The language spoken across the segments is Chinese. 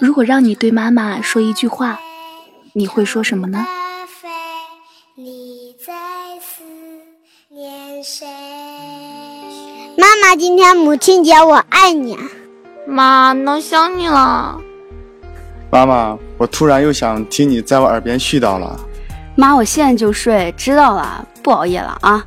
如果让你对妈妈说一句话，你会说什么呢？妈妈，今天母亲节，我爱你。妈，能想你了。妈妈，我突然又想听你在我耳边絮叨了。妈，我现在就睡，知道了，不熬夜了啊。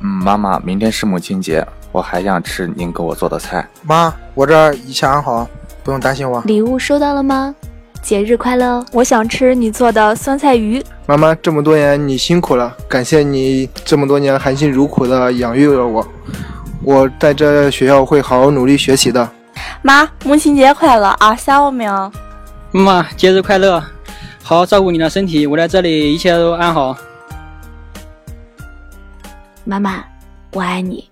嗯，妈妈，明天是母亲节，我还想吃您给我做的菜。妈，我这儿一切安好，不用担心我。礼物收到了吗？节日快乐！我想吃你做的酸菜鱼。妈妈，这么多年你辛苦了，感谢你这么多年含辛茹苦的养育了我。我在这学校会好好努力学习的。妈，母亲节快乐啊！想我没有？妈妈，节日快乐！好好照顾你的身体，我在这里一切都安好。妈妈，我爱你。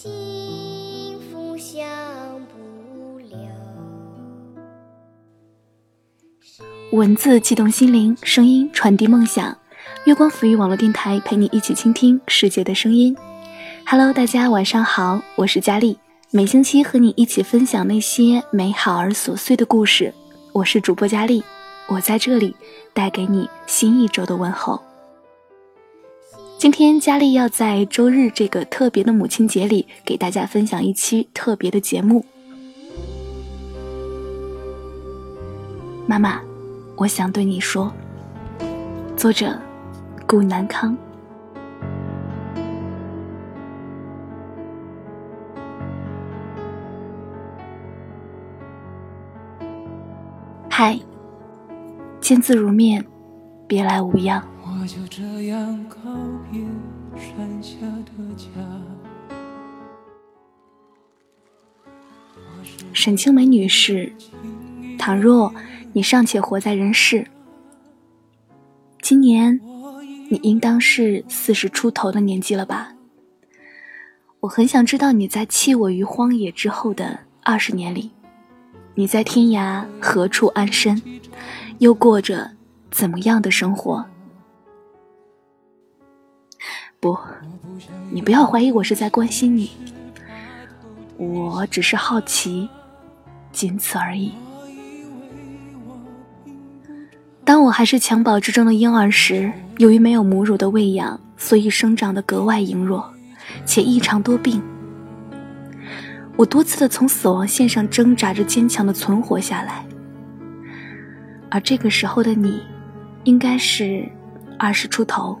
幸福享不了文字激动心灵，声音传递梦想。月光抚育网络电台陪你一起倾听世界的声音。Hello，大家晚上好，我是佳丽。每星期和你一起分享那些美好而琐碎的故事。我是主播佳丽，我在这里带给你新一周的问候。今天佳丽要在周日这个特别的母亲节里，给大家分享一期特别的节目。妈妈。我想对你说，作者顾南康。嗨，见字如面，别来无恙。就这样告别山下的家沈清梅女士，倘若。你尚且活在人世，今年你应当是四十出头的年纪了吧？我很想知道你在弃我于荒野之后的二十年里，你在天涯何处安身，又过着怎么样的生活？不，你不要怀疑我是在关心你，我只是好奇，仅此而已。当我还是襁褓之中的婴儿时，由于没有母乳的喂养，所以生长得格外羸弱，且异常多病。我多次的从死亡线上挣扎着，坚强的存活下来。而这个时候的你，应该是二十出头。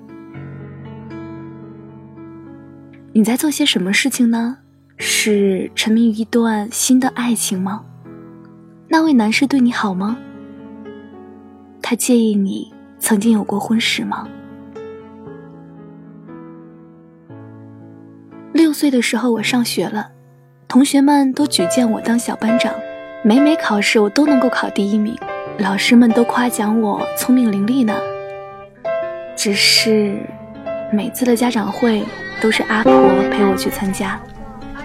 你在做些什么事情呢？是沉迷于一段新的爱情吗？那位男士对你好吗？他介意你曾经有过婚史吗？六岁的时候，我上学了，同学们都举荐我当小班长，每每考试我都能够考第一名，老师们都夸奖我聪明伶俐呢。只是每次的家长会都是阿婆陪我去参加。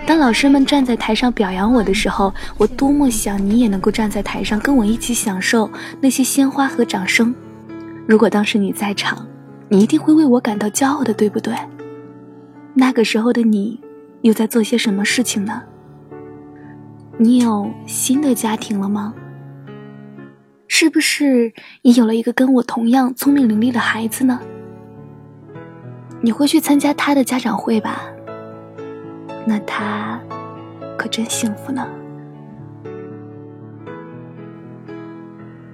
当老师们站在台上表扬我的时候，我多么想你也能够站在台上跟我一起享受那些鲜花和掌声。如果当时你在场，你一定会为我感到骄傲的，对不对？那个时候的你，又在做些什么事情呢？你有新的家庭了吗？是不是也有了一个跟我同样聪明伶俐的孩子呢？你会去参加他的家长会吧？那他可真幸福呢。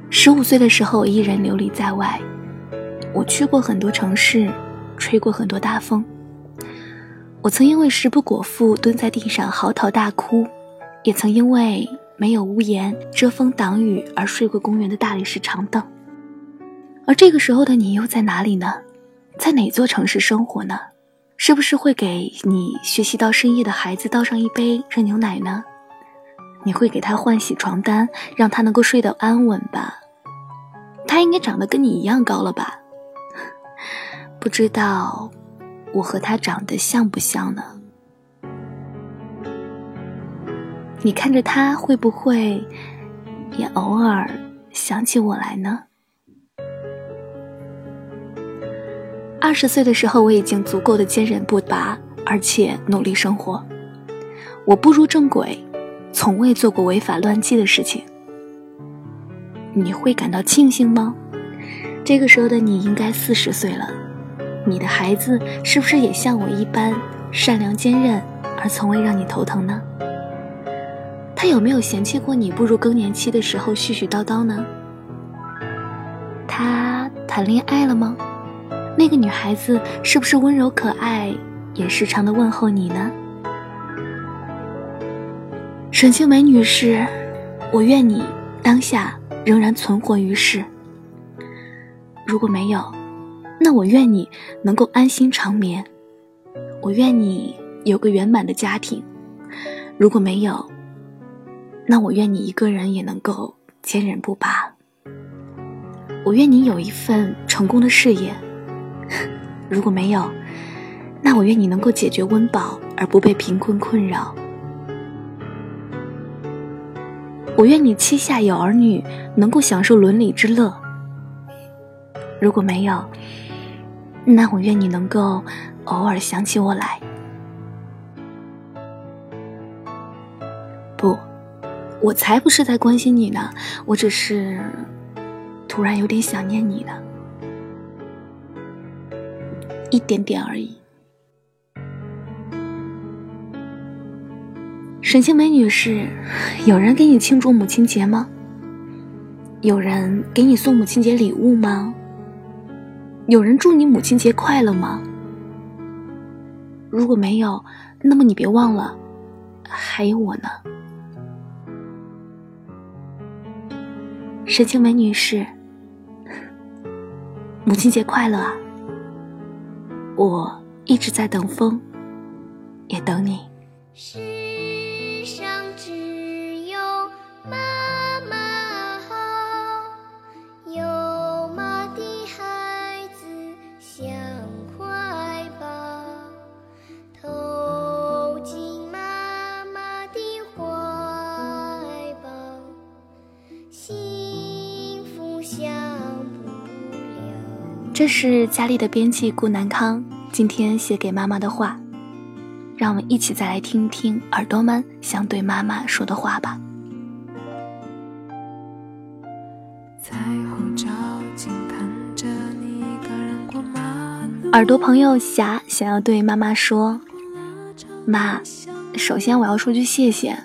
十五岁的时候，我一人流离在外，我去过很多城市，吹过很多大风。我曾因为食不果腹蹲在地上嚎啕大哭，也曾因为没有屋檐遮风挡雨而睡过公园的大理石长凳。而这个时候的你又在哪里呢？在哪座城市生活呢？是不是会给你学习到深夜的孩子倒上一杯热牛奶呢？你会给他换洗床单，让他能够睡得安稳吧？他应该长得跟你一样高了吧？不知道我和他长得像不像呢？你看着他会不会也偶尔想起我来呢？二十岁的时候，我已经足够的坚韧不拔，而且努力生活。我步入正轨，从未做过违法乱纪的事情。你会感到庆幸吗？这个时候的你应该四十岁了，你的孩子是不是也像我一般善良坚韧，而从未让你头疼呢？他有没有嫌弃过你步入更年期的时候絮絮叨叨呢？他谈恋爱了吗？那个女孩子是不是温柔可爱，也时常的问候你呢？沈清梅女士，我愿你当下仍然存活于世。如果没有，那我愿你能够安心长眠。我愿你有个圆满的家庭。如果没有，那我愿你一个人也能够坚韧不拔。我愿你有一份成功的事业。如果没有，那我愿你能够解决温饱而不被贫困困扰。我愿你膝下有儿女，能够享受伦理之乐。如果没有，那我愿你能够偶尔想起我来。不，我才不是在关心你呢，我只是突然有点想念你呢。一点点而已。沈清梅女士，有人给你庆祝母亲节吗？有人给你送母亲节礼物吗？有人祝你母亲节快乐吗？如果没有，那么你别忘了，还有我呢。沈清梅女士，母亲节快乐啊！我一直在等风，也等你。这是佳丽的编辑顾南康今天写给妈妈的话，让我们一起再来听听耳朵们想对妈妈说的话吧。耳朵朋友霞想要对妈妈说：“妈，首先我要说句谢谢，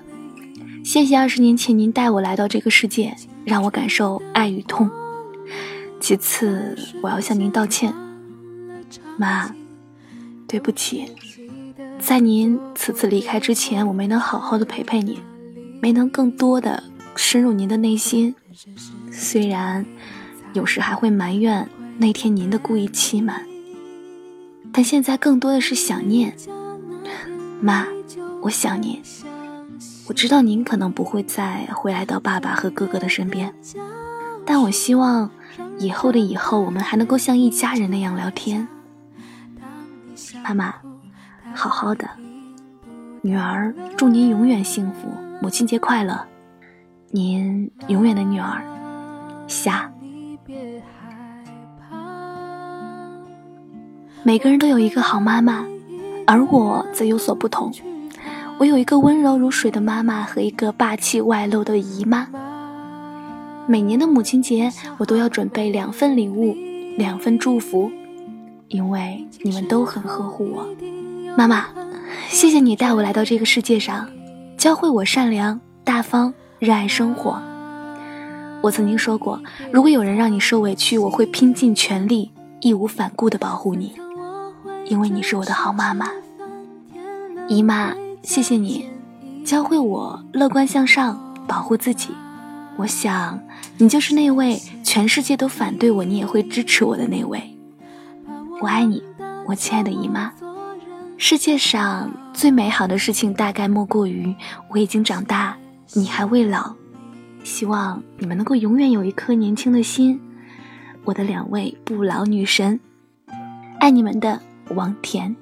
谢谢二十年前您带我来到这个世界，让我感受爱与痛。其次，我要向您道歉，妈，对不起，在您此次离开之前，我没能好好的陪陪您，没能更多的深入您的内心。虽然有时还会埋怨那天您的故意欺瞒，但现在更多的是想念。妈，我想您。我知道您可能不会再回来到爸爸和哥哥的身边，但我希望以后的以后，我们还能够像一家人那样聊天。妈妈，好好的，女儿祝您永远幸福，母亲节快乐！您永远的女儿，夏。每个人都有一个好妈妈，而我则有所不同。我有一个温柔如水的妈妈和一个霸气外露的姨妈。每年的母亲节，我都要准备两份礼物，两份祝福，因为你们都很呵护我。妈妈，谢谢你带我来到这个世界上，教会我善良、大方、热爱生活。我曾经说过，如果有人让你受委屈，我会拼尽全力、义无反顾地保护你，因为你是我的好妈妈。姨妈，谢谢你教会我乐观向上，保护自己。我想，你就是那位全世界都反对我，你也会支持我的那位。我爱你，我亲爱的姨妈。世界上最美好的事情，大概莫过于我已经长大，你还未老。希望你们能够永远有一颗年轻的心，我的两位不老女神，爱你们的王甜。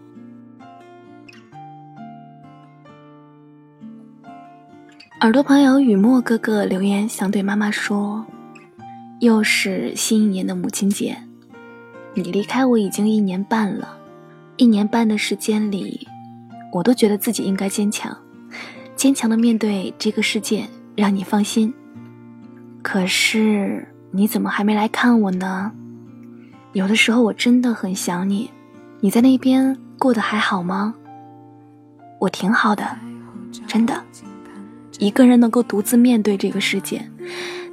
耳朵朋友雨墨哥哥留言想对妈妈说：“又是新一年的母亲节，你离开我已经一年半了。一年半的时间里，我都觉得自己应该坚强，坚强的面对这个世界，让你放心。可是你怎么还没来看我呢？有的时候我真的很想你。你在那边过得还好吗？我挺好的，真的。”一个人能够独自面对这个世界，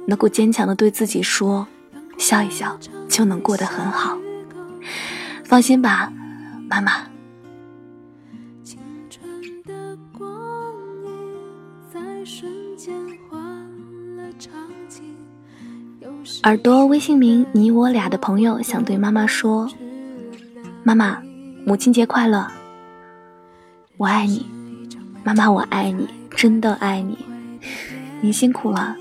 能够坚强的对自己说，笑一笑就能过得很好。放心吧，妈妈。耳朵微信名你我俩的朋友想对妈妈说：“妈妈，母亲节快乐！我爱你，妈妈，我爱你。”真的爱你，您辛苦了。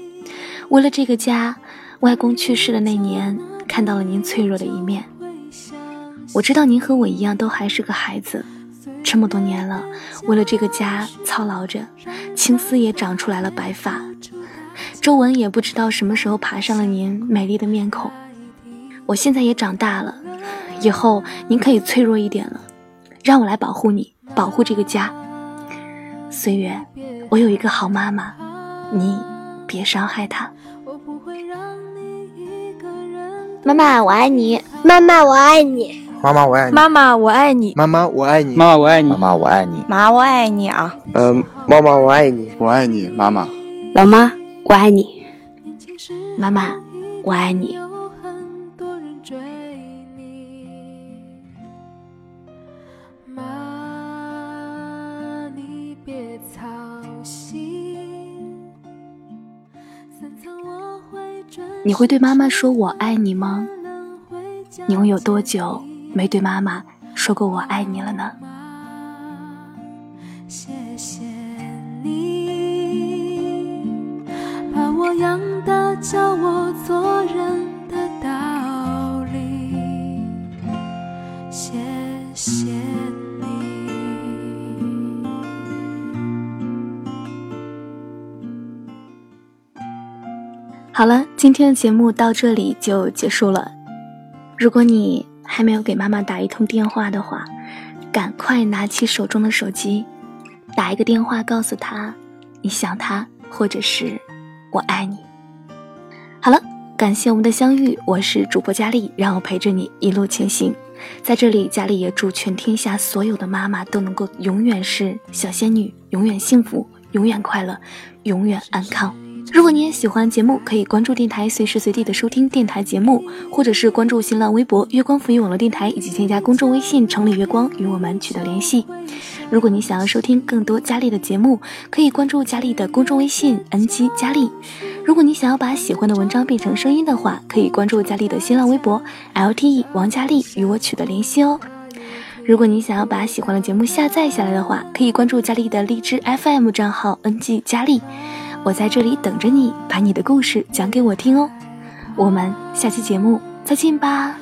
为了这个家，外公去世的那年，看到了您脆弱的一面。我知道您和我一样，都还是个孩子。这么多年了，为了这个家操劳着，青丝也长出来了白发，皱纹也不知道什么时候爬上了您美丽的面孔。我现在也长大了，以后您可以脆弱一点了，让我来保护你，保护这个家。岁月。我有一个好妈妈，你别伤害她。妈妈，我爱你。妈妈，我爱你。妈妈，我爱你。妈妈，我爱你。妈妈，我爱你。妈妈，我爱你。妈妈，我爱你。妈，我爱你啊。嗯，妈妈，我爱你。我爱你，妈妈。老妈，我爱你。妈妈，我爱你。你会对妈妈说我爱你吗？你会有多久没对妈妈说过我爱你了呢？谢谢你把我养大，教我做人好了，今天的节目到这里就结束了。如果你还没有给妈妈打一通电话的话，赶快拿起手中的手机，打一个电话，告诉她你想她，或者是我爱你。好了，感谢我们的相遇，我是主播佳丽，让我陪着你一路前行。在这里，佳丽也祝全天下所有的妈妈都能够永远是小仙女，永远幸福，永远快乐，永远安康。如果你也喜欢节目，可以关注电台，随时随地的收听电台节目，或者是关注新浪微博“月光浮语网络电台”，以及添加公众微信“城里月光”与我们取得联系。如果你想要收听更多佳丽的节目，可以关注佳丽的公众微信 “ng 佳丽”。如果你想要把喜欢的文章变成声音的话，可以关注佳丽的新浪微博 “lte 王佳丽”与我取得联系哦。如果你想要把喜欢的节目下载下来的话，可以关注佳丽的荔枝 FM 账号 “ng 佳丽”。我在这里等着你，把你的故事讲给我听哦。我们下期节目再见吧。